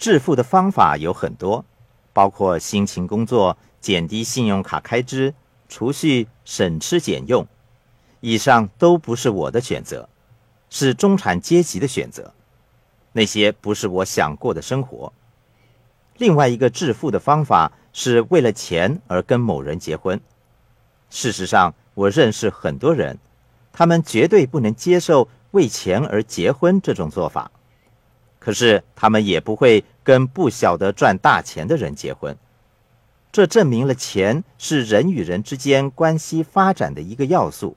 致富的方法有很多，包括辛勤工作、减低信用卡开支、储蓄、省吃俭用。以上都不是我的选择，是中产阶级的选择。那些不是我想过的生活。另外一个致富的方法是为了钱而跟某人结婚。事实上，我认识很多人，他们绝对不能接受为钱而结婚这种做法。可是他们也不会跟不晓得赚大钱的人结婚。这证明了钱是人与人之间关系发展的一个要素。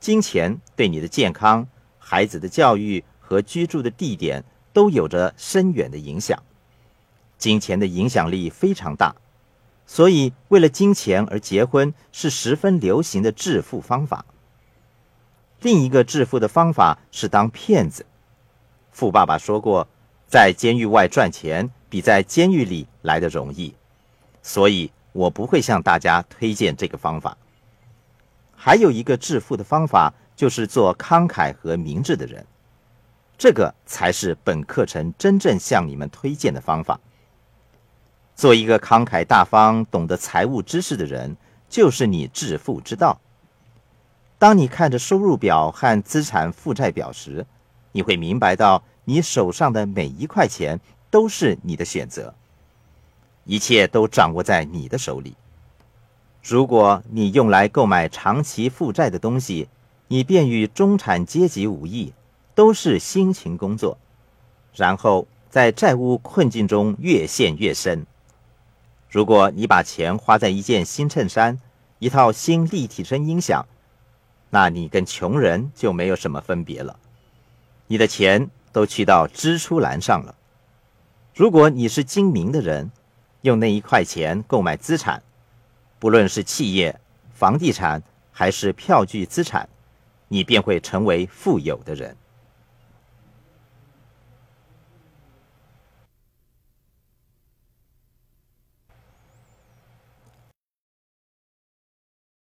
金钱对你的健康、孩子的教育和居住的地点都有着深远的影响。金钱的影响力非常大，所以为了金钱而结婚是十分流行的致富方法。另一个致富的方法是当骗子。富爸爸说过，在监狱外赚钱比在监狱里来的容易，所以我不会向大家推荐这个方法。还有一个致富的方法，就是做慷慨和明智的人，这个才是本课程真正向你们推荐的方法。做一个慷慨大方、懂得财务知识的人，就是你致富之道。当你看着收入表和资产负债表时，你会明白到，你手上的每一块钱都是你的选择，一切都掌握在你的手里。如果你用来购买长期负债的东西，你便与中产阶级无异，都是辛勤工作，然后在债务困境中越陷越深。如果你把钱花在一件新衬衫、一套新立体声音响，那你跟穷人就没有什么分别了。你的钱都去到支出栏上了。如果你是精明的人，用那一块钱购买资产。不论是企业、房地产还是票据资产，你便会成为富有的人。